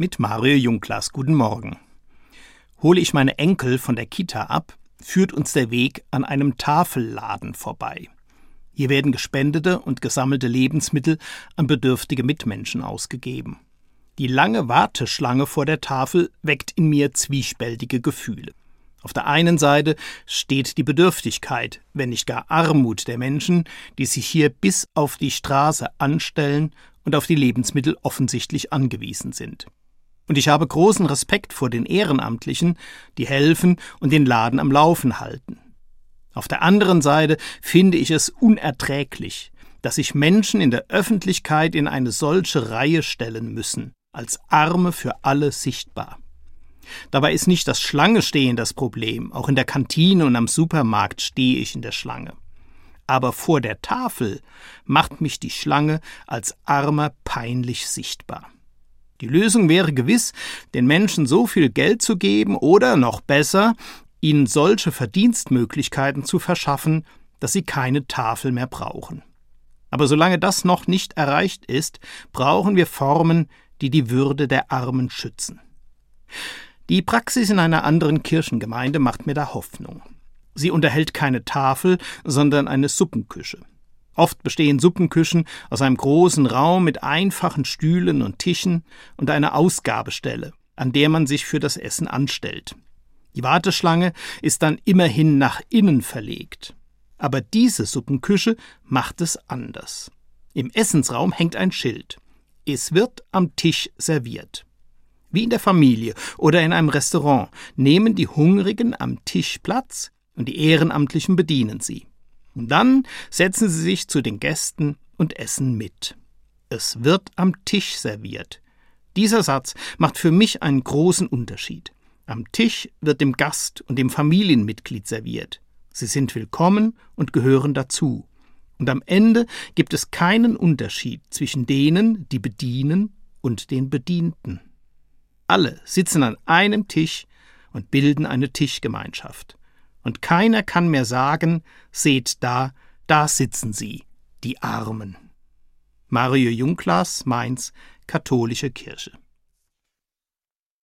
mit Mario Junglas. Guten Morgen. Hole ich meine Enkel von der Kita ab, führt uns der Weg an einem Tafelladen vorbei. Hier werden gespendete und gesammelte Lebensmittel an bedürftige Mitmenschen ausgegeben. Die lange Warteschlange vor der Tafel weckt in mir zwiespältige Gefühle. Auf der einen Seite steht die Bedürftigkeit, wenn nicht gar Armut der Menschen, die sich hier bis auf die Straße anstellen und auf die Lebensmittel offensichtlich angewiesen sind. Und ich habe großen Respekt vor den Ehrenamtlichen, die helfen und den Laden am Laufen halten. Auf der anderen Seite finde ich es unerträglich, dass sich Menschen in der Öffentlichkeit in eine solche Reihe stellen müssen, als Arme für alle sichtbar. Dabei ist nicht das Schlangestehen das Problem, auch in der Kantine und am Supermarkt stehe ich in der Schlange. Aber vor der Tafel macht mich die Schlange als Armer peinlich sichtbar. Die Lösung wäre gewiss, den Menschen so viel Geld zu geben oder noch besser, ihnen solche Verdienstmöglichkeiten zu verschaffen, dass sie keine Tafel mehr brauchen. Aber solange das noch nicht erreicht ist, brauchen wir Formen, die die Würde der Armen schützen. Die Praxis in einer anderen Kirchengemeinde macht mir da Hoffnung. Sie unterhält keine Tafel, sondern eine Suppenküche. Oft bestehen Suppenküchen aus einem großen Raum mit einfachen Stühlen und Tischen und einer Ausgabestelle, an der man sich für das Essen anstellt. Die Warteschlange ist dann immerhin nach innen verlegt. Aber diese Suppenküche macht es anders. Im Essensraum hängt ein Schild. Es wird am Tisch serviert. Wie in der Familie oder in einem Restaurant nehmen die Hungrigen am Tisch Platz und die Ehrenamtlichen bedienen sie. Und dann setzen sie sich zu den Gästen und essen mit. Es wird am Tisch serviert. Dieser Satz macht für mich einen großen Unterschied. Am Tisch wird dem Gast und dem Familienmitglied serviert. Sie sind willkommen und gehören dazu. Und am Ende gibt es keinen Unterschied zwischen denen, die bedienen, und den Bedienten. Alle sitzen an einem Tisch und bilden eine Tischgemeinschaft und keiner kann mehr sagen, seht da, da sitzen sie, die Armen. Mario Junglas, Mainz, Katholische Kirche.